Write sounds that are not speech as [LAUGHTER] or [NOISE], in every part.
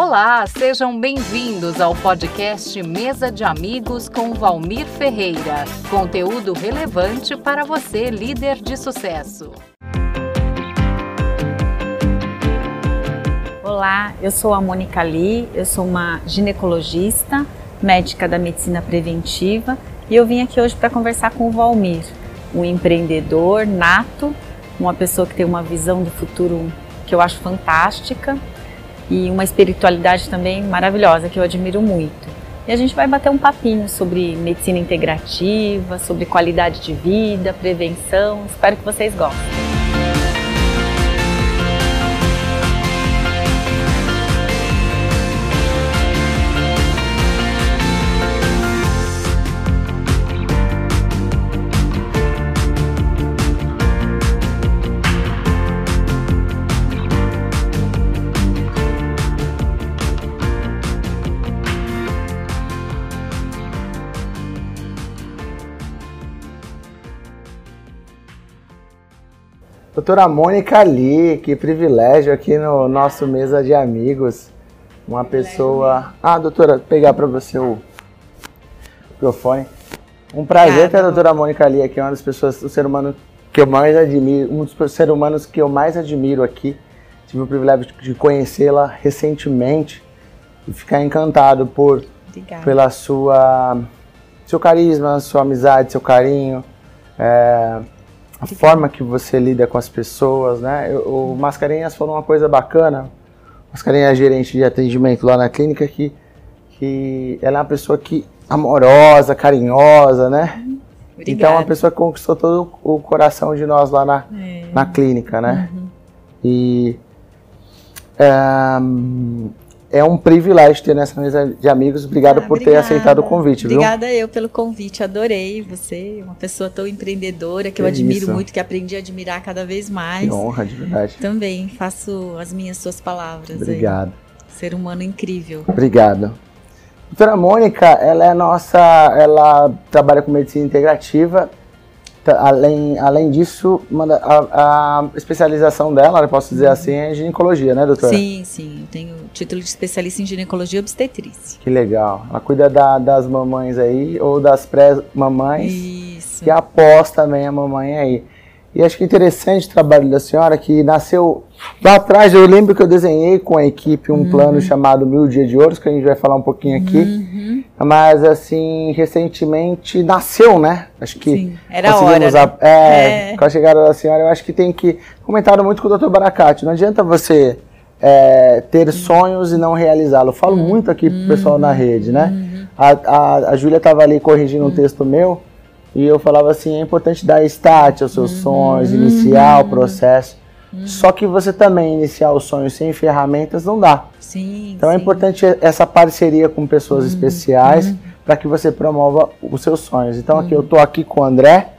Olá, sejam bem-vindos ao podcast Mesa de Amigos com Valmir Ferreira. Conteúdo relevante para você, líder de sucesso. Olá, eu sou a Mônica Lee, eu sou uma ginecologista, médica da medicina preventiva e eu vim aqui hoje para conversar com o Valmir, um empreendedor nato, uma pessoa que tem uma visão do futuro que eu acho fantástica e uma espiritualidade também maravilhosa que eu admiro muito. E a gente vai bater um papinho sobre medicina integrativa, sobre qualidade de vida, prevenção. Espero que vocês gostem. Doutora Mônica ali, que privilégio aqui no nosso mesa de amigos. Uma pessoa. Ah, doutora, pegar para você o microfone. Um prazer ter a doutora Mônica ali aqui, uma das pessoas, o ser humano que eu mais admiro, um dos seres humanos que eu mais admiro aqui. Tive o privilégio de conhecê-la recentemente e ficar encantado por Obrigada. pela sua seu carisma, sua amizade, seu carinho. É, a forma que você lida com as pessoas, né? O Mascarenhas falou uma coisa bacana. Mascarenhas é gerente de atendimento lá na clínica que, que ela é uma pessoa que amorosa, carinhosa, né? Obrigada. Então é uma pessoa que conquistou todo o coração de nós lá na, é. na clínica, né? Uhum. E um, é um privilégio ter nessa mesa de amigos. Obrigado ah, por obrigada. ter aceitado o convite, viu? Obrigada eu pelo convite, adorei você, uma pessoa tão empreendedora que, que eu admiro isso. muito, que aprendi a admirar cada vez mais. Que honra, de verdade. Também faço as minhas suas palavras. Obrigado. Aí. Ser humano incrível. Obrigado. Doutora Mônica, ela é nossa, ela trabalha com medicina integrativa além, além disso, a, a, especialização dela, eu posso dizer uhum. assim, é ginecologia, né, doutora? Sim, sim. Eu tenho título de especialista em ginecologia e obstetrícia. Que legal. Ela cuida da, das mamães aí, ou das pré-mamães. Isso. Que após também a mamãe aí. E acho que interessante o trabalho da senhora, que nasceu lá atrás. Eu lembro que eu desenhei com a equipe um uhum. plano chamado Mil Dia de Ouros, que a gente vai falar um pouquinho aqui. Uhum. Mas, assim, recentemente nasceu, né? Acho que. Sim, era hora. A, né? é, é. Com a chegada da senhora, eu acho que tem que. Comentaram muito com o Dr. Baracate. Não adianta você é, ter uhum. sonhos e não realizá-lo. Falo uhum. muito aqui pro pessoal na rede, né? Uhum. A, a, a Júlia estava ali corrigindo um texto meu. E eu falava assim, é importante dar start aos seus uhum. sonhos, iniciar o processo. Uhum. Só que você também iniciar o sonho sem ferramentas não dá. Sim, então é sim. é importante essa parceria com pessoas uhum. especiais uhum. para que você promova os seus sonhos. Então aqui eu estou aqui com o André,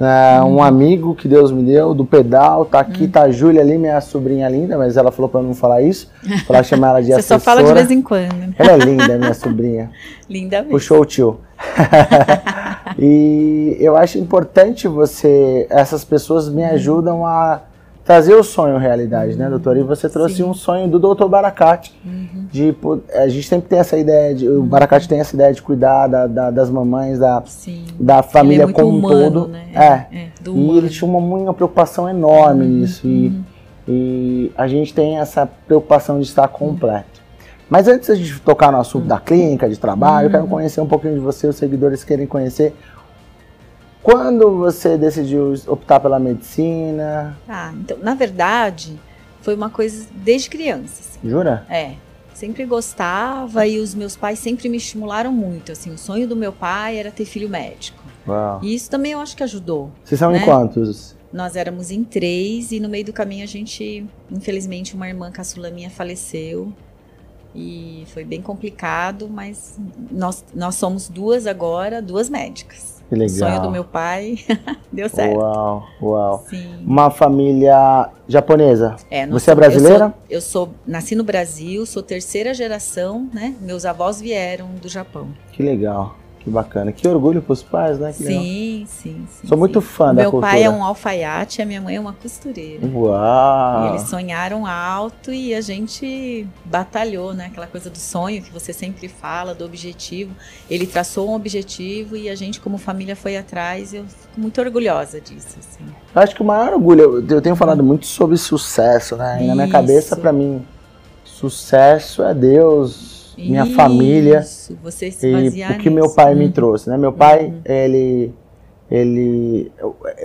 né, um amigo que Deus me deu do pedal, tá aqui, tá a Júlia ali, minha sobrinha linda, mas ela falou para não falar isso, para chamar ela de [LAUGHS] Você assessora. só fala de vez em quando. Ela é linda, minha sobrinha. [LAUGHS] linda mesmo. Puxou o tio. [LAUGHS] e eu acho importante você, essas pessoas me ajudam a trazer o sonho realidade, né, doutor? E você trouxe Sim. um sonho do doutor Baracate. Uhum. De, a gente sempre tem essa ideia, de, o Baracate tem essa ideia de cuidar da, da, das mamães, da, da família é como um todo. Né? É. é e ele tinha uma, uma preocupação enorme uhum. nisso. E, uhum. e a gente tem essa preocupação de estar completo. Mas antes de tocar no assunto da clínica, de trabalho, eu quero uhum. conhecer um pouquinho de você, os seguidores querem conhecer. Quando você decidiu optar pela medicina? Ah, então, na verdade, foi uma coisa desde criança. Assim. Jura? É. Sempre gostava e os meus pais sempre me estimularam muito. Assim, o sonho do meu pai era ter filho médico. Uau. E isso também eu acho que ajudou. Vocês são né? em quantos? Nós éramos em três e no meio do caminho a gente, infelizmente, uma irmã caçula minha faleceu e foi bem complicado, mas nós, nós somos duas agora, duas médicas. Que legal. O sonho do meu pai [LAUGHS] deu certo. Uau, uau. Sim. Uma família japonesa. É, Você é brasileira? Eu sou, eu sou, nasci no Brasil, sou terceira geração, né? Meus avós vieram do Japão. Que legal. Que bacana. Que orgulho pros pais, né? Que legal. Sim, sim, sim. Sou sim. muito fã da Meu cultura. pai é um alfaiate e a minha mãe é uma costureira. E Uau! eles sonharam alto e a gente batalhou, né? Aquela coisa do sonho que você sempre fala, do objetivo. Ele traçou um objetivo e a gente, como família, foi atrás. E eu fico muito orgulhosa disso. Assim. Eu acho que o maior orgulho, eu- tenho falado muito sobre sucesso, né? E na minha cabeça, pra mim, sucesso é Deus, minha família Isso, você se e o que meu pai me Uhum. trouxe, né? Meu pai, ele, ele,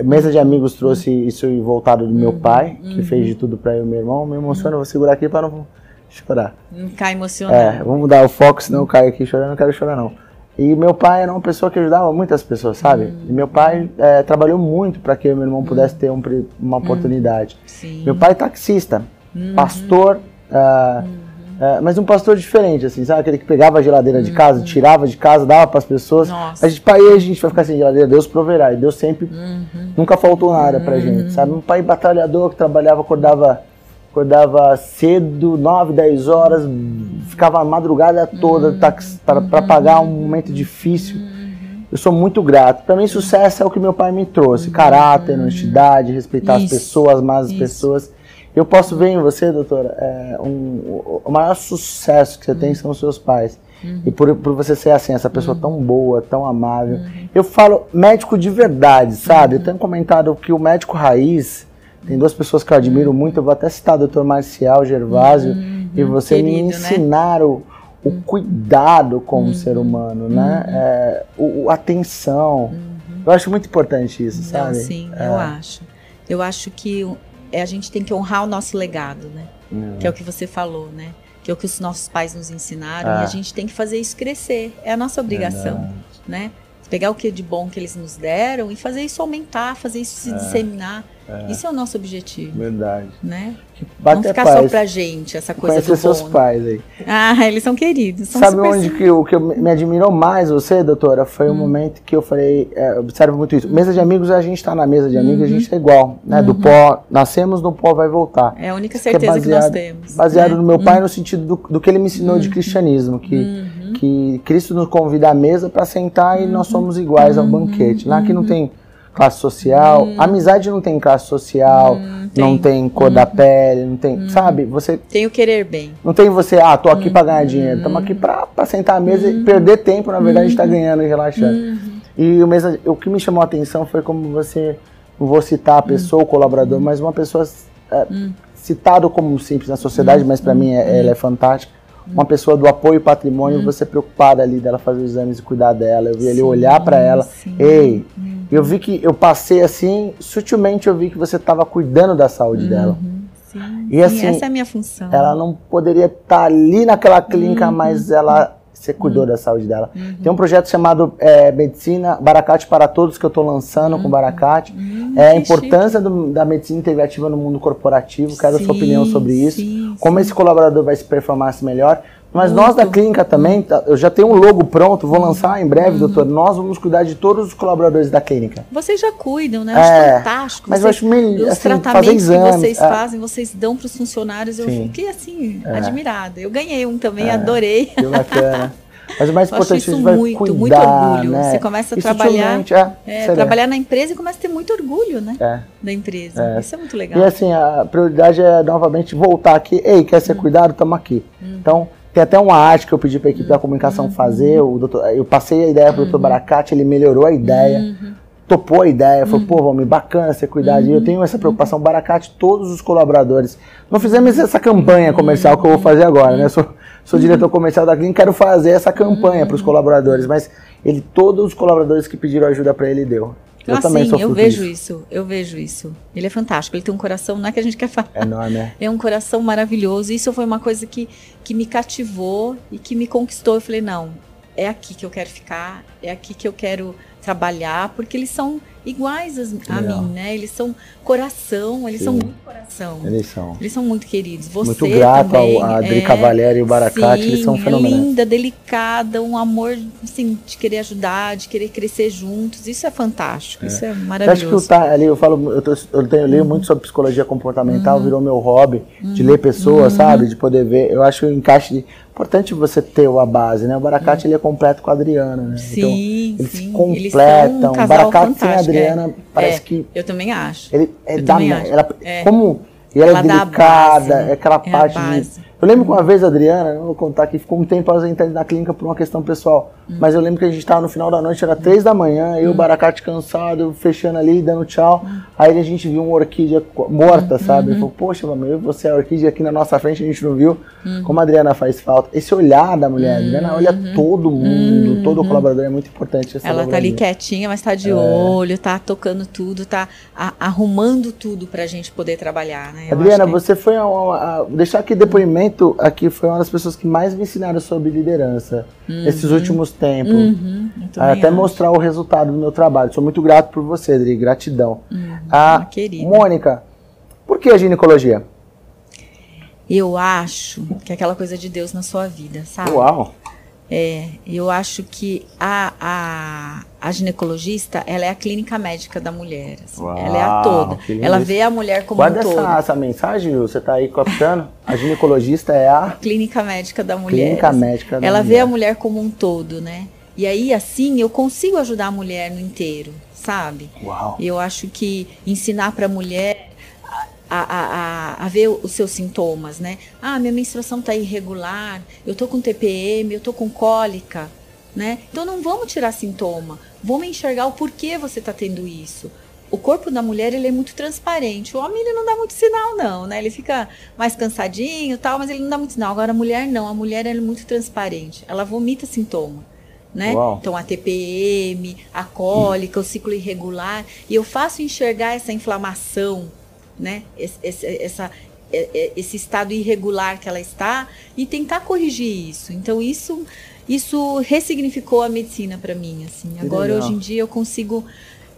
mesa de amigos trouxe isso voltado do meu Uhum, pai, que uhum. fez de tudo pra eu e meu irmão. Me emociona, vou segurar aqui pra não chorar. Não É, emocionado. vamos mudar o foco, senão eu caio aqui chorando, não quero chorar não. E meu pai era uma pessoa que ajudava muitas pessoas, sabe? Hum. E meu pai é, trabalhou muito para que eu meu irmão pudesse ter um uma oportunidade. Meu pai é taxista, Uhum. pastor, ah, ah, mas um pastor diferente, assim, sabe? Aquele que pegava a geladeira de casa, tirava de casa, dava para as pessoas. Nossa. A gente, pai, a gente vai ficar sem geladeira, Deus proverá. E Deus sempre, Uhum. nunca faltou nada pra gente, sabe? Um pai batalhador que trabalhava, acordava, acordava cedo, 9, 10 horas, ficava a madrugada toda para pagar um momento difícil. Eu sou muito grato. Para mim, sucesso é o que meu pai me trouxe: caráter, honestidade, respeitar as Isso, pessoas, amar as isso. pessoas. Eu posso ver em você, doutora, é, um- o o maior sucesso que você tem são os seus pais. E por, por você ser assim, essa pessoa tão boa, tão amável. Eu falo médico de verdade, sabe? Eu tenho comentado que o médico raiz, tem duas pessoas que eu admiro muito, eu vou até citar o doutor Marcial Gervásio, e você me Querido, né? ensinaram o cuidado com o ser humano, né? É, o, o- a atenção. Eu acho muito importante isso, Não, sabe? sim, É. eu acho. Eu acho que o- é, a gente tem que honrar o nosso legado, né? Hum. Que é o que você falou, né? Que é o que os nossos pais nos ensinaram Ah. e a gente tem que fazer isso crescer. É a nossa obrigação, né? Pegar o que de bom que eles nos deram e fazer isso aumentar, fazer isso se disseminar. Isso é o nosso objetivo, Verdade. né? Bate Não ficar paz. só pra gente, essa coisa Conhecer do seus bom. né? pais aí. Ah, eles são queridos. São Sabe onde que o que eu- me admirou mais você, doutora? Foi o Hum. momento que eu falei, é, observo muito isso. Mesa de amigos, a gente tá na mesa de amigos, Uhum. a gente é igual, né? Do pó, nascemos, no pó vai voltar. É a única que é certeza que, nós baseado- temos. Baseado né? Uhum. no meu pai, no sentido do, do que ele me ensinou de cristianismo, que, que Cristo nos convida à mesa para sentar e Uhum. nós somos iguais ao banquete. Lá que não tem classe social, Uhum. amizade não tem classe social, não tem cor Uhum. da pele, não tem, sabe? Você Tem o querer bem. não tem você, ah, tô aqui pra ganhar Uhum. dinheiro. Estamos aqui pra, pra sentar à mesa e perder tempo, na verdade, a gente tá ganhando e relaxando. Uhum. E o, mesa, o que me chamou a atenção foi como você, não vou citar a pessoa, o colaborador, mas uma pessoa é, citado como simples na sociedade, mas pra mim é- ela é fantástica. Uma pessoa do apoio patrimônio, você preocupada ali dela fazer os exames e cuidar dela. Eu vi Sim, olhar pra ela, sim. ei, eu vi que eu passei assim, sutilmente eu vi que você estava cuidando da saúde dela. Sim, E sim, assim, essa é a minha função. Ela não poderia estar ali naquela clínica, Uhum. mas ela você cuidou da saúde dela. Tem um projeto chamado é, Medicina Baracate para Todos que eu estou lançando com Baracate. é a Uhum. importância do- da medicina integrativa no mundo corporativo. Quero a sua Sim, opinião sobre isso. sim, como esse colaborador vai se performar melhor. Mas nós da Muito. clínica também, tá- eu já tenho um logo pronto, vou lançar em breve, doutor. Nós vamos cuidar de todos os colaboradores da clínica. Vocês já cuidam, né? É, acho fantástico. mas eu vocês, acho meio, os assim, tratamentos exames, que vocês é. fazem, vocês dão para os funcionários. Eu Sim. fiquei assim, admirada. Eu ganhei um também, adorei. Que bacana. Mas o mais [LAUGHS] Eu importante é isso muito, muito cuidar, orgulho. né? Você começa a trabalhar- É, É, trabalhar na empresa e começa a ter muito orgulho, né? É. Da empresa. É. Isso é muito legal. E assim, a prioridade é novamente voltar aqui. Ei, quer Uhum. ser cuidado? Estamos aqui. Então, tem até uma arte que eu pedi para a equipe da comunicação Uhum. fazer. O doutor, eu passei a ideia para o doutor Baracate, ele melhorou a ideia. Uhum. Topou a ideia, falou, pô, Valmir, bacana você cuidar disso. Eu tenho Uhum. essa preocupação, Baracate, todos os colaboradores. Não fizemos essa campanha comercial que eu vou fazer agora, né? Eu sou, sou diretor comercial da clínica, quero fazer essa campanha para os colaboradores, mas ele, todos os colaboradores que pediram ajuda para ele, deu. Eu ah, também sim, sou eu vejo disso. isso, eu vejo isso. Ele é fantástico, ele tem um coração, não é que a gente quer falar. É enorme, né? [LAUGHS] É um coração maravilhoso. Isso foi uma coisa que, que me cativou e que me conquistou. Eu falei, não, é aqui que eu quero ficar, é aqui que eu quero trabalhar, porque eles são iguais a Legal. mim, né? Eles são coração, eles Sim. são muito coração. Eles são. Eles são muito queridos. Você Muito grato também, ao, a Adri é, Cavalieri e o Baracate, sim, eles são é fenomenais. linda, delicada, um amor assim, de querer ajudar, de querer crescer juntos. Isso é fantástico, isso é Eu acho que maravilhoso. tá ali, eu falo, eu, tô- eu tenho, eu leio muito sobre psicologia Uhum. comportamental, virou meu hobby de ler pessoas, sabe? De poder ver. Eu acho que o encaixe de importante você ter a base, né? O Baracate ele é completo com a Adriana, né? Sim, então, eles sim. se completam. Eles o Baracate sem a Adriana é. parece É, que Eu também acho. ele é Eu da ela, É. como e ela, Ela é dá a delicada, base, né? é aquela É parte de. Eu lembro que uma vez a Adriana, não vou contar que ficou um tempo ausente na clínica por uma questão pessoal, Hum. mas eu lembro que a gente estava no final da noite, era três da manhã, eu o Baracate cansado, eu fechando ali, dando tchau. Hum. Aí a gente viu uma orquídea morta, sabe? Ele falou, poxa, eu e você, a orquídea aqui na nossa frente, a gente não viu. Hum. Como a Adriana faz falta. Esse olhar da mulher, a Adriana olha todo mundo, todo colaborador, é muito importante Uhum. Ela tá ali quietinha, mas tá de É. olho, tá tocando tudo, tá a- arrumando tudo pra gente poder trabalhar, né? Eu Adriana, que- você foi a, a- a- deixar aqui depoimento aqui foi uma das pessoas que mais me ensinaram sobre liderança nesses últimos tempos. Uhum, também Até acho. mostrar o resultado do meu trabalho. Sou muito grato por você, Adri, gratidão. Uhum, a querida. Mônica, por que a ginecologia? Eu acho que é aquela coisa de Deus na sua vida, sabe? Uau! É, eu acho que a, a, a ginecologista, ela é a clínica médica da mulher. assim. Uau, ela é a toda. Ela vê a mulher como Guarda um todo. essa, essa mensagem, Ju, você tá aí captando? A ginecologista é a Clínica médica da mulher. clínica assim. médica da Ela vê mulher. a mulher como um todo, né? E aí, assim, eu consigo ajudar a mulher no inteiro, sabe? Uau! Eu acho que ensinar para a mulher a, a, a, ver os seus sintomas, né? Ah, minha menstruação está irregular, eu tô com TPM, eu tô com cólica, né? Então não vamos tirar sintoma, vamos enxergar o porquê você está tendo isso. O corpo da mulher ele é muito transparente. O homem ele não dá muito sinal não, né? Ele fica mais cansadinho, tal, mas ele não dá muito sinal. Agora a mulher não, a mulher ela é muito transparente. Ela vomita sintoma, né? Então a TPM, a cólica, o ciclo irregular, e eu faço enxergar essa inflamação, né? Esse, esse, essa, é- é- esse estado irregular que ela está e tentar corrigir isso. Então isso isso ressignificou a medicina para mim, assim. Agora hoje em dia eu consigo,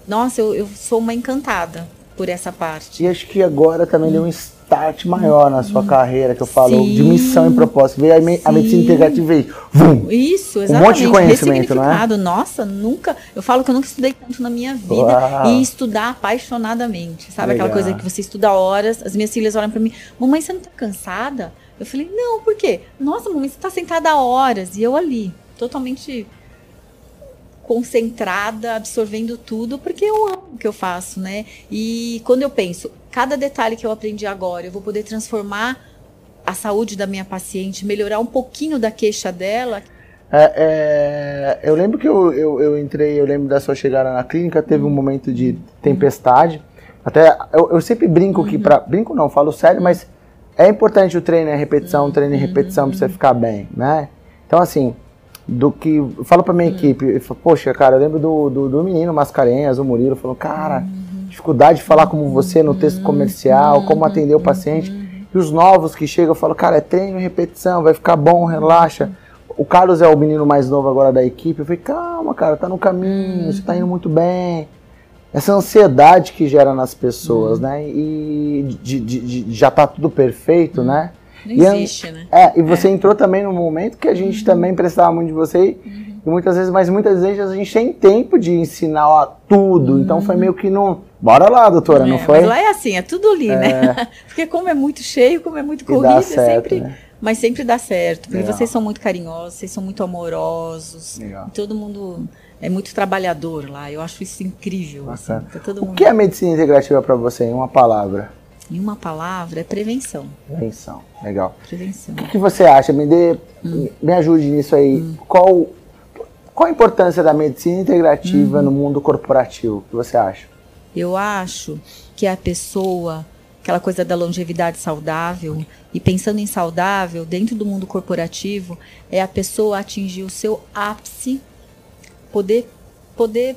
nossa, eu, eu sou uma encantada por essa parte. E acho que agora também deu um start maior na sua carreira, que eu falo, Sim. de missão e propósito. Veio a, me- a medicina integrativa e vum! Isso, Um exatamente. monte de conhecimento, é? Ressignificado. Nossa, nunca. Eu falo que eu nunca estudei tanto na minha vida Uau. e estudar apaixonadamente. Sabe aquela Legal. coisa que você estuda horas, as minhas filhas olham pra mim, mamãe, você não tá cansada? Eu falei, não, por quê? Nossa, mamãe, você tá sentada horas. E eu ali, totalmente concentrada, absorvendo tudo, porque eu amo o que eu faço, né? E quando eu penso, cada detalhe que eu aprendi agora, eu vou poder transformar a saúde da minha paciente, melhorar um pouquinho da queixa dela, É, é, eu lembro que eu, eu, eu entrei, eu lembro da sua chegada na clínica, teve um momento de tempestade. Até eu, eu sempre brinco que pra. Brinco não, falo sério, mas é importante o treino e a repetição, treino e repetição pra você ficar bem, né? Então assim, do que. Falo pra minha equipe, eu falo, poxa, cara, eu lembro do, do, do menino Mascarenhas, o Murilo, falou, cara, dificuldade de falar como você no texto comercial, como atender o paciente. E os novos que chegam, eu falo, cara, é treino e repetição, vai ficar bom, relaxa. O Carlos é o menino mais novo agora da equipe. Eu falei, calma, cara, tá no caminho, você tá indo muito bem. Essa ansiedade que gera nas pessoas, né? E de, de- de- já tá tudo perfeito, né? Não E a- existe, né? É, e você entrou também num momento que a gente também precisava muito de você. E muitas vezes, mas muitas vezes a gente tem tempo de ensinar ó, tudo. Então foi meio que não. Bora lá, doutora, não É, foi? Mas lá é assim, é tudo ali, né? [LAUGHS] Porque como é muito cheio, como é muito E corrido, é certo, sempre. né? Mas sempre dá certo. Porque Legal. vocês são muito carinhosos, vocês são muito amorosos. Legal. Todo mundo é muito trabalhador lá. Eu acho isso incrível. Assim, tá todo O mundo... que é medicina integrativa para você, em uma palavra? Em uma palavra, é prevenção. Prevenção. Legal. Prevenção. O que você acha? Me dê, me ajude nisso aí. Qual, qual a importância da medicina integrativa no mundo corporativo? O que você acha? Eu acho que a pessoa, aquela coisa da longevidade saudável, e pensando em saudável, dentro do mundo corporativo, é a pessoa atingir o seu ápice, poder, poder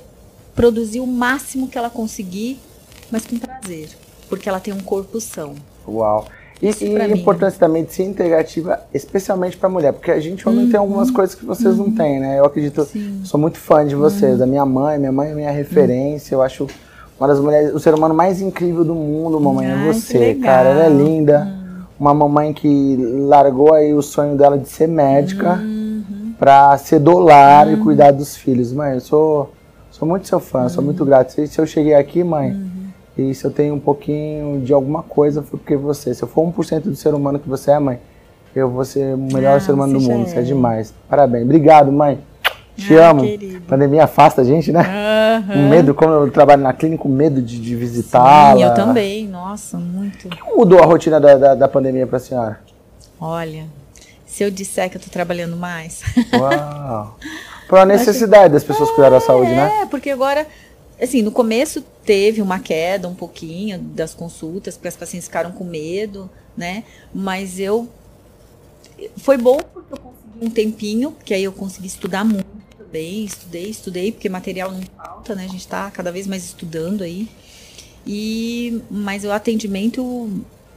produzir o máximo que ela conseguir, mas com prazer, porque ela tem um corpo são. Uau. E, e a importância da medicina integrativa, especialmente para mulher, porque a gente homem tem algumas coisas que vocês não têm, né? Eu acredito, Sim. sou muito fã de vocês, da minha mãe, minha mãe é minha referência, eu acho uma das mulheres, o ser humano mais incrível do mundo, mamãe, é Ai, que você, cara, ela é linda. Uma mamãe que largou aí o sonho dela de ser médica Uhum. pra ser dolar e cuidar dos filhos. Mãe, eu sou, sou muito seu fã, sou Uhum. muito grato. Se, se eu cheguei aqui, mãe, e se eu tenho um pouquinho de alguma coisa, foi porque você. Se eu for 1% do ser humano que você é, mãe, eu vou ser o melhor Ah, ser humano do mundo. Isso é é. demais. Parabéns. Obrigado, mãe. Te Ah, amo. querido. Pandemia afasta a gente, né? Aham. Com medo, como eu trabalho na clínica, com medo de, de visitá-la. Sim, eu também. Nossa, muito. Como mudou a rotina da, da, da pandemia pra senhora? Olha, se eu disser que eu tô trabalhando mais. Uau. [LAUGHS] Por a necessidade das pessoas cuidar da saúde, né? É, porque agora, assim, no começo teve uma queda um pouquinho das consultas, porque as pacientes ficaram com medo, né? Mas eu. Foi bom porque eu consegui um tempinho, que aí eu consegui estudar muito também. Estudei, estudei, porque material não falta, né? A gente tá cada vez mais estudando aí. E, mas o atendimento,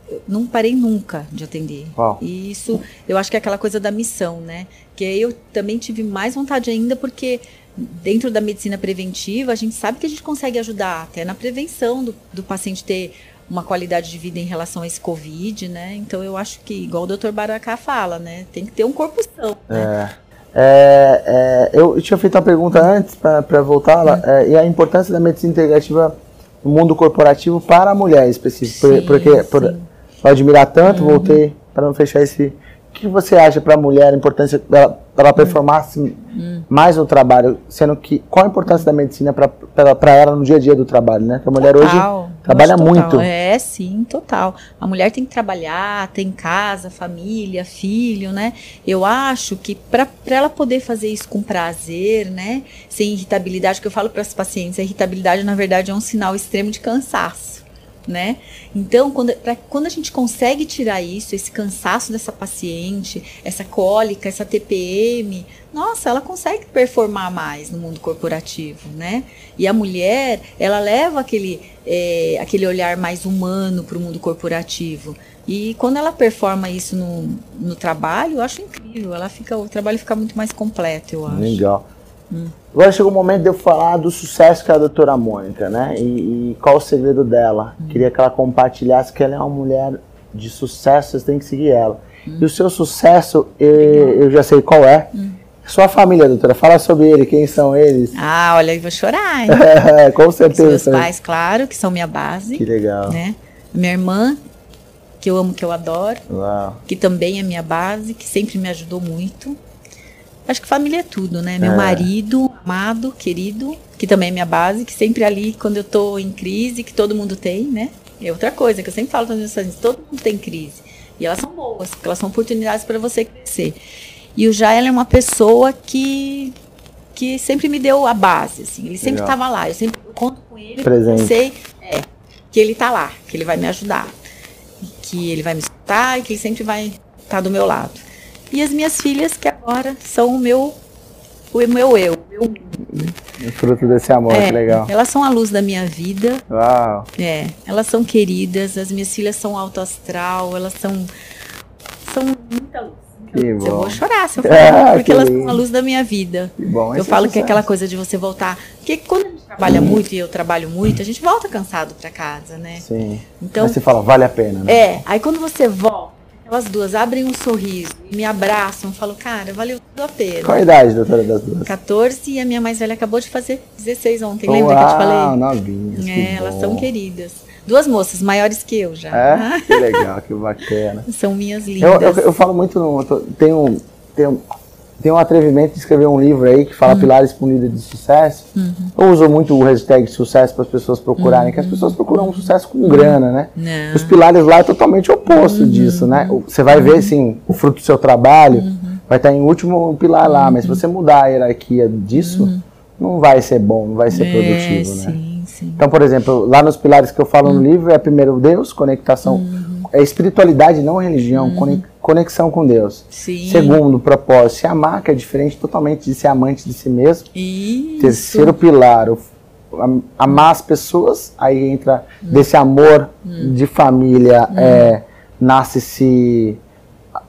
eu não parei nunca de atender. Uau. E isso, eu acho que é aquela coisa da missão, né? Que aí eu também tive mais vontade ainda, porque dentro da medicina preventiva, a gente sabe que a gente consegue ajudar até na prevenção do, do paciente ter uma qualidade de vida em relação a esse Covid, né? Então eu acho que, igual o Dr. Baracá fala, né? Tem que ter um corpo são, né? É, é, eu tinha feito uma pergunta antes para voltar lá, Hum. é, e a importância da medicina integrativa no mundo corporativo para a mulher específico. Sim, porque por. Uhum. admirar tanto, voltei para não fechar esse. O que você acha para a mulher a importância dela, ela performar assim, Hum. mais no trabalho, sendo que qual a importância da medicina para ela no dia a dia do trabalho, né? Que a mulher hoje Total, trabalha acho total. muito. É, sim, total. A mulher tem que trabalhar, tem casa, família, filho, né? Eu acho que para ela poder fazer isso com prazer, né? Sem irritabilidade, que eu falo para as pacientes, a irritabilidade na verdade é um sinal extremo de cansaço. Né? Então, quando, pra- quando a gente consegue tirar isso, esse cansaço dessa paciente, essa cólica, essa TPM, nossa, ela consegue performar mais no mundo corporativo, né? E a mulher, ela leva aquele, é, aquele olhar mais humano para o mundo corporativo. E quando ela performa isso no, no trabalho, eu acho incrível. Ela fica, o trabalho fica muito mais completo, eu acho. Legal. Hum. Agora chegou o momento de eu falar do sucesso que é a doutora Mônica, né? E, e qual o segredo dela. Hum. Queria que ela compartilhasse que ela é uma mulher de sucesso, vocês têm que seguir ela. Hum. E o seu sucesso, eu, eu já sei qual é. Sua família, doutora, fala sobre ele, quem são eles. Ah, olha, eu vou chorar. hein? [LAUGHS] Com Os certeza. meus pais, claro, que são minha base, Que legal. né? Minha irmã, que eu amo, que eu adoro. Uau. que também é minha base, que sempre me ajudou muito. Acho que família é tudo, né? Meu É. marido, amado, querido, que também é minha base, que sempre ali quando eu tô em crise, que todo mundo tem, né? É outra coisa que eu sempre falo para meus pacientes, todo mundo tem crise. E elas são boas, porque elas são oportunidades para você crescer. E o Jael é uma pessoa que que sempre me deu a base, assim. Ele sempre estava lá, eu sempre conto com ele, Presente. sei é, que ele tá lá, que ele vai me ajudar que ele vai me escutar e que ele sempre vai estar do meu lado. E as minhas filhas, que agora são o meu, o meu eu. o meu- Fruto desse amor, é, que legal. Elas são a luz da minha vida, Uau. é, elas são queridas, as minhas filhas são alto astral, elas são, são muita luz. Que Eu bom. vou chorar se eu [LAUGHS] Ah, falar, que porque elas lindo. são a luz da minha vida. Que bom. Eu esse falo que é aquela coisa de você voltar. Porque quando a gente trabalha muito e eu trabalho muito, a gente volta cansado pra casa, né? Sim. Então, Mas você fala, vale a pena, né? é, aí quando você volta, elas duas abrem um sorriso e me abraçam, eu falo, cara, valeu tudo a pena. Qual a idade, doutora, das duas? 14 e a minha mais velha acabou de fazer 16 ontem, lembra que eu te Uau, falei? novinhas. É, elas bom. são queridas. Duas moças maiores que eu já. É? [LAUGHS] Que legal, que bacana. São minhas Eu, lindas. eu, eu falo muito, no, eu tô- tem, um, tem, um, atrevimento de escrever um livro aí que fala pilares para um líder de sucesso. Uhum. Eu uso muito o hashtag sucesso para as pessoas procurarem, que as pessoas procuram um sucesso com grana, né? Não. Os pilares lá é totalmente oposto Uhum. disso, né? Você vai ver, assim, o fruto do seu trabalho vai estar em último pilar lá, mas se Uhum. você mudar a hierarquia disso, não vai ser bom, não vai ser produtivo, é, né? Sim, sim. Então, por exemplo, lá nos pilares que eu falo no livro é primeiro Deus, conectação, é espiritualidade, não religião, conex- conexão com Deus. Sim. Segundo, propósito, se amar, que é diferente totalmente de ser amante de si mesmo. Isso. Terceiro pilar, o- am- amar as pessoas, aí entra desse amor de família, é, nasce-se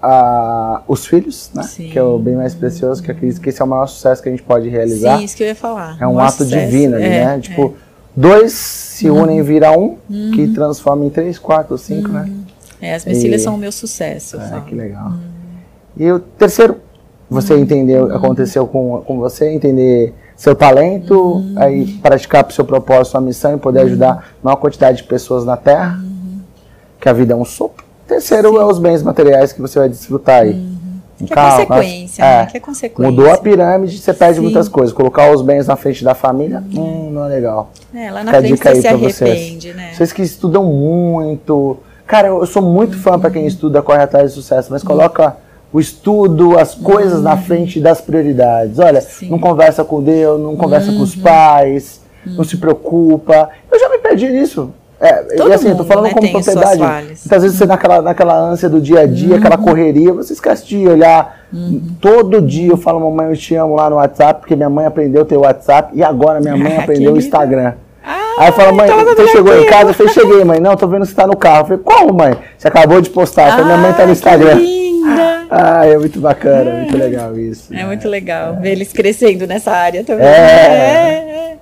a- os filhos, né? Sim. Que é o bem mais precioso, que eu acredito que esse é o maior sucesso que a gente pode realizar. Sim, isso que eu ia falar. É um ato sucesso. divino ali, É, né? Tipo, dois se unem e vira um, que transforma em três, quatro, cinco, né? É. As minhas E- são o meu sucesso. falo. que legal. E o terceiro, você entendeu, aconteceu com, com você, entender seu talento, aí praticar para o seu propósito, sua missão e poder ajudar a maior quantidade de pessoas na Terra, que a vida é um sopro, Terceiro Sim. é os bens materiais que você vai desfrutar aí. Um Que é carro, consequência, é. né? Que é consequência. Mudou a pirâmide, você perde Sim. muitas coisas. Colocar os bens na frente da família, hum, não é legal. É, lá na Fica frente você se vocês. arrepende, né? Vocês que estudam muito. Cara, eu eu sou muito fã pra quem estuda, corre atrás de sucesso, mas coloca o estudo, as coisas na frente das prioridades. Olha, Sim. não conversa com Deus, não conversa com os pais, não se preocupa. Eu já me perdi nisso. É, Todo e assim, eu tô mundo, falando né, como propriedade. Muitas vezes você naquela, naquela ânsia do dia a dia, aquela correria, você esquece de olhar. Todo dia eu falo, mamãe, eu te amo lá no WhatsApp, porque minha mãe aprendeu a ter WhatsApp e agora minha mãe [LAUGHS] Ah, aprendeu o. Instagram. Aí fala, mãe, você chegou em casa? Eu falei, cheguei, mãe. Não, tô vendo que você tá no carro. Eu falei, como, mãe? Você acabou de postar. Eu falei, minha mãe tá no Instagram. Que linda! [LAUGHS] Ah, é muito bacana, é muito legal isso. É muito legal ver eles crescendo nessa área também. É. É, é.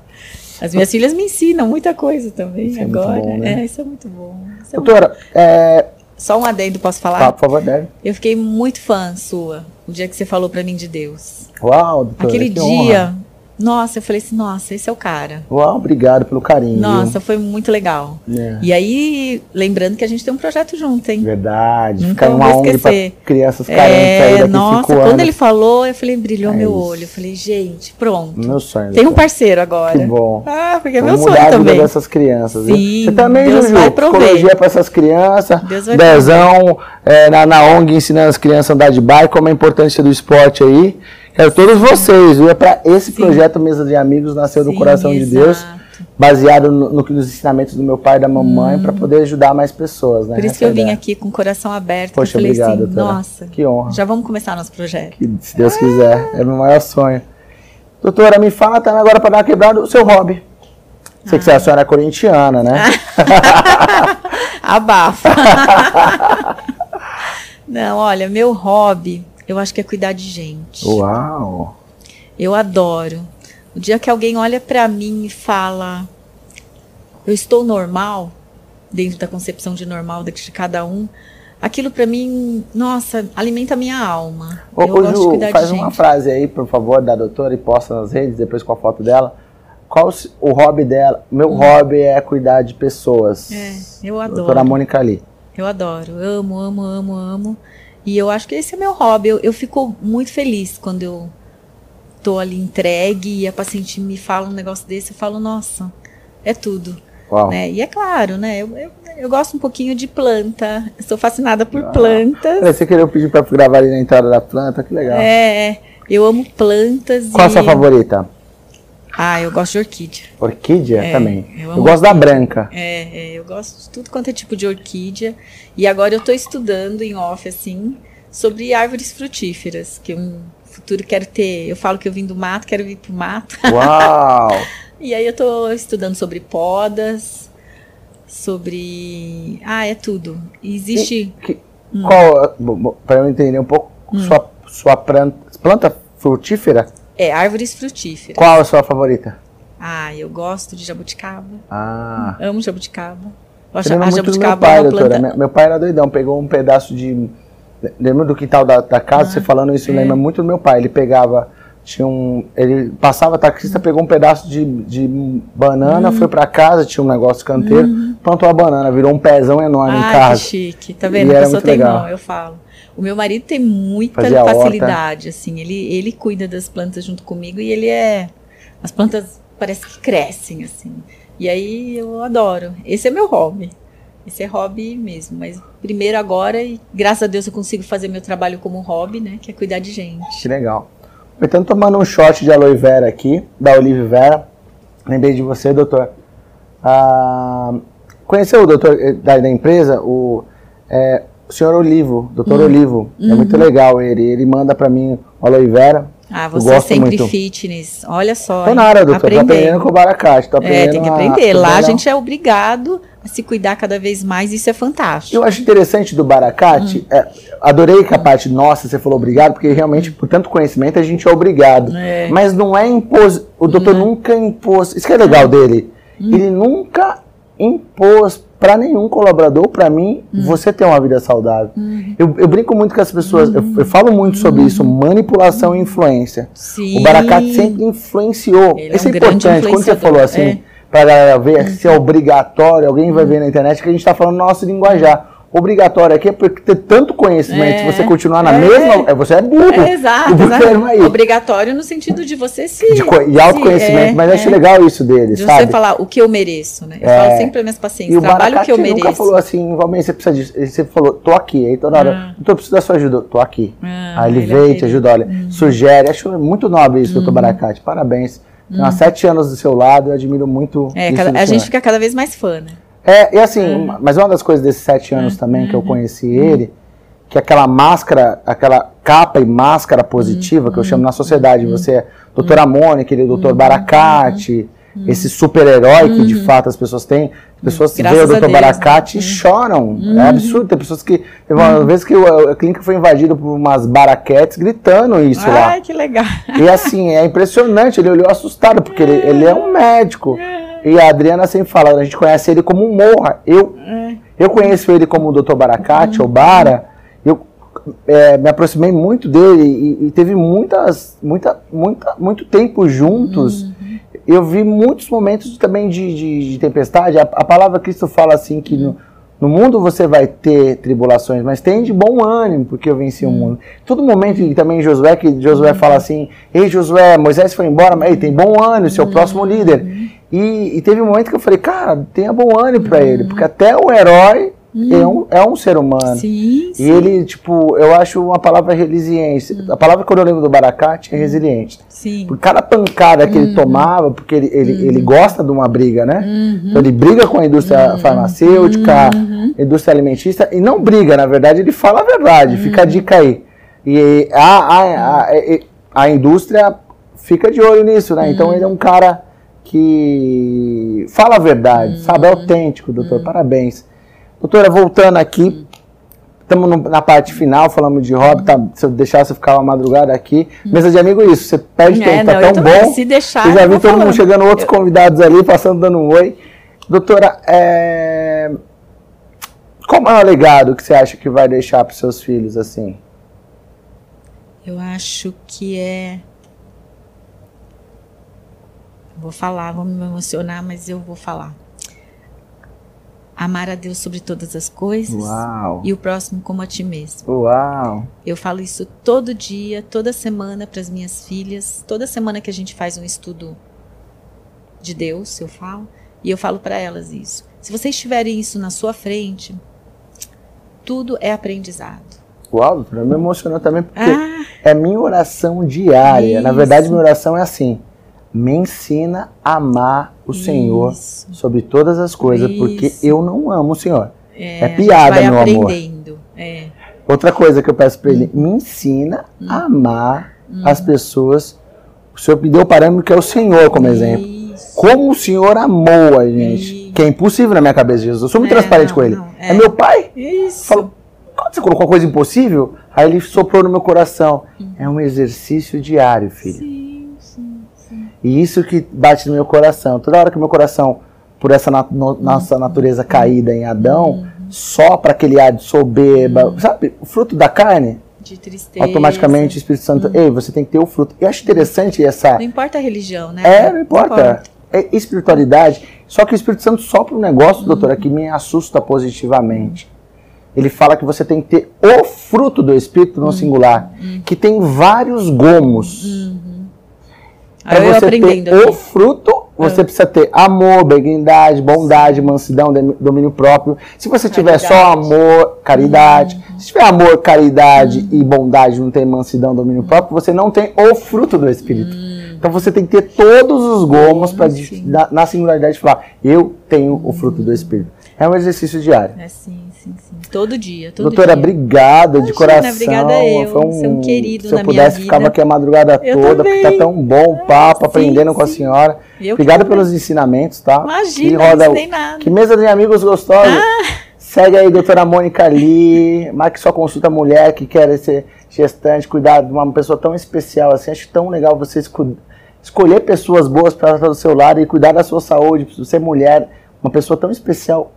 As minhas filhas me ensinam muita coisa também Isso é muito agora. bom, né? É, isso é muito bom. Isso é Doutora, é... Só um adendo, posso falar? Tá, por favor, deve. Eu fiquei muito fã sua o dia que você falou pra mim de Deus. Uau, doutora, Aquele que dia, honra. Nossa, eu falei assim, nossa, esse é o cara. Uau, obrigado pelo carinho. Nossa, foi muito legal. É. E aí, lembrando que a gente tem um projeto junto, hein? Verdade. Nunca Ficar uma ONG pra crianças carentes aí É, daqui nossa, cinco anos. quando ele falou, eu falei, brilhou É meu isso. olho. Eu falei, gente, pronto. Meu sonho. Tem um doutora. parceiro agora. Que bom. Ah, porque é Vamos meu sonho também. dessas crianças. Sim, Você também, Deus Juju, vai prover. psicologia para essas crianças. Deus vai Dezão é, na, na ONG ensinando as crianças a andar de bike, como é a importância do esporte aí. Quero todos vocês, viu? É para esse Sim. projeto Mesa de Amigos nasceu do Sim, coração de Deus, exato. baseado no, no- nos ensinamentos do meu pai e da mamãe, para poder ajudar mais pessoas, né? Hum. Por isso que eu é vim aqui com o coração aberto. Poxa, falei obrigado, assim, doutora. nossa, Que honra. já vamos começar nosso projeto. Que, se Deus quiser, é meu maior sonho. Doutora, me fala também agora para dar uma quebrada o seu hobby. Sei Ah. que a senhora é corintiana, né? [LAUGHS] Abafa. [LAUGHS] Não, olha, meu hobby, eu acho que é cuidar de gente. Uau! Eu adoro. O dia que alguém olha pra mim e fala, eu estou normal, dentro da concepção de normal de cada um, aquilo pra mim, nossa, alimenta a minha alma. Ô, eu ô, gosto de Ju, cuidar faz de uma frase aí, por favor, da doutora e posta nas redes, depois com a foto dela. Qual o hobby dela? Meu hobby é cuidar de pessoas. Hum. É, eu adoro. Doutora Mônica ali. Eu adoro, amo, amo, amo, amo. E eu acho que esse é meu hobby. Eu, eu fico muito feliz quando eu tô ali entregue e a paciente me fala um negócio desse. Eu falo, nossa, é tudo. Né? E é claro, né? Eu, eu, eu gosto um pouquinho de planta. Eu sou fascinada por Ah. plantas. Você queria pedir pra gravar ali na entrada da planta? Que legal. É, eu amo plantas. Qual a e... sua favorita? Ah, eu gosto de orquídea. Orquídea É, também. eu Eu, gosto da branca. É, é, eu gosto de tudo quanto é tipo de orquídea. E agora eu tô estudando em off, assim, sobre árvores frutíferas, que eu no futuro quero ter. Eu falo que eu vim do mato, quero vir pro mato. [LAUGHS] Uau! E aí eu tô estudando sobre podas, sobre. Ah, é tudo. Existe. Que- Qual, bo- bo- pra eu entender um pouco, sua, sua planta, planta frutífera, É, árvores frutíferas. qual a sua favorita? Ah, eu gosto de jabuticaba. Ah, Amo jabuticaba. Eu acho a muito do meu jabuticaba pai, é uma doutora. planta. Meu, pai era doidão, pegou um pedaço de. Lembra do quintal da, da casa? Você falando isso é. lembra muito do meu pai. Ele pegava. Tinha um. Ele passava taxista, pegou um pedaço de, de banana, Hum. foi pra casa, tinha um negócio canteiro, plantou a banana, virou um pezão enorme em Ai, casa. que chique. Tá vendo? E A pessoa tem legal. mão, eu falo. O meu marido tem muita Fazia facilidade, assim. Ele, ele cuida das plantas junto comigo e ele é... As plantas parece que crescem, assim. E aí eu adoro. Esse é meu hobby. Esse é hobby mesmo. Mas primeiro agora, e graças a Deus eu consigo fazer meu trabalho como hobby, né? Que é cuidar de gente. Que legal. Então, tomando um shot de aloe vera aqui, da Olive Vera. Lembrei de você, doutor. Ah, conheceu o doutor eh, da, da empresa, o, é, o senhor Olivo, doutor Hum. Olivo. É Uhum. muito legal ele. Ele manda pra mim aloe vera. Ah, você é sempre muito. fitness. Olha só. Tô na área, doutor. Tô Aprendendo. aprendendo com o Baracate. Tô aprendendo É, tem que a- aprender. tô Lá a aprendendo- gente é obrigado a se cuidar cada vez mais, isso é fantástico. Eu acho interessante do Baracate, Hum. é, adorei que a parte nossa você falou obrigado, porque realmente, por tanto conhecimento, a gente é obrigado. É. Mas não é impos. O doutor nunca impôs. Isso que é legal dele. Hum. Ele nunca impôs para nenhum colaborador, para mim, Hum. você ter uma vida saudável. Uhum. Eu, eu brinco muito com as pessoas, eu, eu falo muito sobre isso, manipulação e influência. Sim. O Baracate sempre influenciou. Ele é isso é, um importante. Quando você falou assim, é. pra galera ver, se é obrigatório, alguém vai ver na internet que a gente tá falando nosso linguajar. Obrigatório aqui é porque ter tanto conhecimento, É, se você continuar na é. mesma, é, você é burro. É, exato. Obrigatório no sentido de você se. De e autoconhecimento, se- é, mas eu acho é. legal isso dele, De sabe? você falar o que eu mereço, né? Eu É. falo sempre para minhas pacientes, E o trabalho o que eu mereço. nunca falou assim, Valmir, você precisa disso. Ele sempre falou, tô aqui. Aí toda hora, Ah. doutor, preciso da sua ajuda. Tô aqui. Ah, Aí ele veio, é te ajuda, olha, sugere. Acho muito nobre isso, doutor Baracate. Parabéns. Tem há sete anos do seu lado, eu admiro muito É, cada- a gente fica cada vez mais fã, né? É, e assim, mas uma das coisas desses sete anos também que eu conheci ele, que aquela máscara, aquela capa e máscara positiva que eu chamo na sociedade, você é doutora Mônica, ele é doutor Baracate, esse super-herói que de fato as pessoas têm, as pessoas Graças veem o doutor Deus, Baracate e choram. É absurdo, tem pessoas que. Uma vez que a clínica foi invadida por umas baraquetes gritando isso lá. Ai, que legal. E assim, é impressionante, ele olhou assustado, porque ele, ele é um [LAUGHS] médico. E a Adriana sempre fala, a gente conhece ele como um morra. Eu, eu conheço ele como o Dr. Baracate, ou Bara. Eu é, me aproximei muito dele e, e teve muitas, muita, muita, muito tempo juntos. Eu vi muitos momentos também de, de- de tempestade. A, a palavra Cristo fala assim que no, no mundo você vai ter tribulações, mas tem de bom ânimo, porque eu venci o mundo. Todo momento, e também Josué, que Josué fala assim, Ei Josué, Moisés foi embora, mas ei, tem bom ânimo, seu próximo líder. E, e teve um momento que eu falei, cara, tenha bom ânimo pra ele, porque até o herói é, um, é um ser humano. Sim, E ele, tipo, eu acho uma palavra resiliência. A palavra que eu lembro do Baracate é resiliente. sim. Por cada pancada que Uhum. ele tomava, porque ele, ele, ele gosta de uma briga, né? Então ele briga com a indústria Uhum. farmacêutica, indústria alimentícia, e não briga, na verdade, ele fala a verdade, fica a dica aí. E a, a, a, a, a indústria fica de olho nisso, né? Então ele é um cara que fala a verdade, sabe? É autêntico, doutor. Parabéns. Doutora, voltando aqui, estamos na parte final, falamos de hobby, tá, se eu deixar você ficar uma madrugada aqui. Mesa de amigo, isso, você perde É, tempo, tá não, eu tão bom. se deixar, Eu já eu vi todo mundo falando. chegando, outros convidados ali, passando, dando um oi. Doutora, é... qual o maior legado que você acha que vai deixar para seus filhos, assim? Eu acho que é. Vou falar, vou me emocionar, mas eu vou falar. Amar a Deus sobre todas as coisas Uau! e o próximo como a ti mesmo. Uau! Eu falo isso todo dia, toda semana para as minhas filhas. Toda semana que a gente faz um estudo de Deus, eu falo, e eu falo para elas isso. Se vocês tiverem isso na sua frente, tudo é aprendizado. Uau, doutora, me emocionou também, porque Ah, é minha oração diária. Na verdade, Isso. minha oração é assim: me ensina a amar o Senhor Isso. sobre todas as coisas, porque Isso. eu não amo o Senhor. É, É piada, meu amor. É. Outra coisa que eu peço Hum. ele, me ensina a amar as pessoas. O Senhor me deu o parâmetro que é o Senhor como exemplo. Isso. Como o Senhor amou a gente. Que é impossível na minha cabeça, Jesus. Eu sou muito É, transparente não, com ele. não, é. é. meu pai. Isso. Quando você colocou uma coisa impossível, aí ele soprou no meu coração. É um exercício diário, filho. Sim. E isso que bate no meu coração. Toda hora que meu coração, por essa nat- no- nossa natureza caída em Adão, só para aquele ar de soberba, sabe? O fruto da carne, De tristeza. automaticamente o Espírito Santo, ei, você tem que ter o fruto. Eu acho interessante essa. Não importa a religião, né? É, não importa. É espiritualidade. Só que o Espírito Santo sopra um negócio, doutora, que me assusta positivamente. Ele fala que você tem que ter o fruto do Espírito no singular, que tem vários gomos. Aí eu você ter o aqui. fruto, você precisa ter amor, benignidade, bondade, mansidão, domínio próprio. Se você tiver só Caridade. amor, caridade, Uhum. se tiver amor, caridade e bondade, não tem mansidão, domínio próprio, você não tem o fruto do Espírito. Então você tem que ter todos os gomos para Uhum. na, na singularidade falar, eu tenho o fruto do Espírito. É um exercício diário. É, sim, sim, sim. Todo dia, todo Doutora, dia. obrigado de coração. obrigada eu. Foi um, Você é um querido Se eu pudesse, ficava aqui a madrugada Eu toda, porque tá tão bom o papo, sim, aprendendo com a sim. senhora. Eu Obrigado pelos ensinamentos, tá? Imagina, Que roda não ensinei nada. Que mesa de amigos gostosa. Ah. Segue aí, doutora Mônica Lee. Marque sua consulta mulher que quer ser gestante, cuidar de uma pessoa tão especial assim. Acho tão legal você esco- escolher pessoas boas para estar do seu lado e cuidar da sua saúde. Você mulher, uma pessoa tão especial.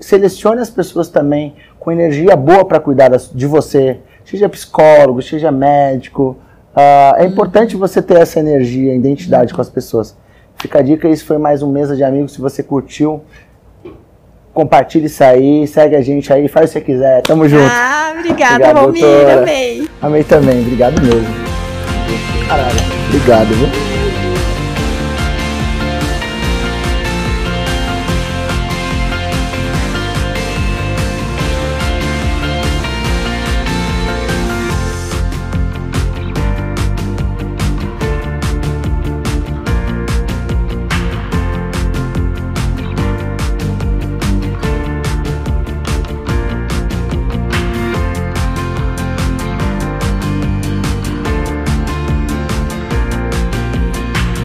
Selecione as pessoas também com energia boa para cuidar de você. Seja psicólogo, seja médico. Ah, é importante você ter essa energia, identidade com as pessoas. Fica a dica, isso foi mais um Mesa de Amigos. Se você curtiu, compartilhe isso aí, segue a gente aí, faz o que você quiser. Tamo junto. Ah, obrigada, doutora. amei. Amei também, obrigado mesmo. Caralho, obrigado, viu?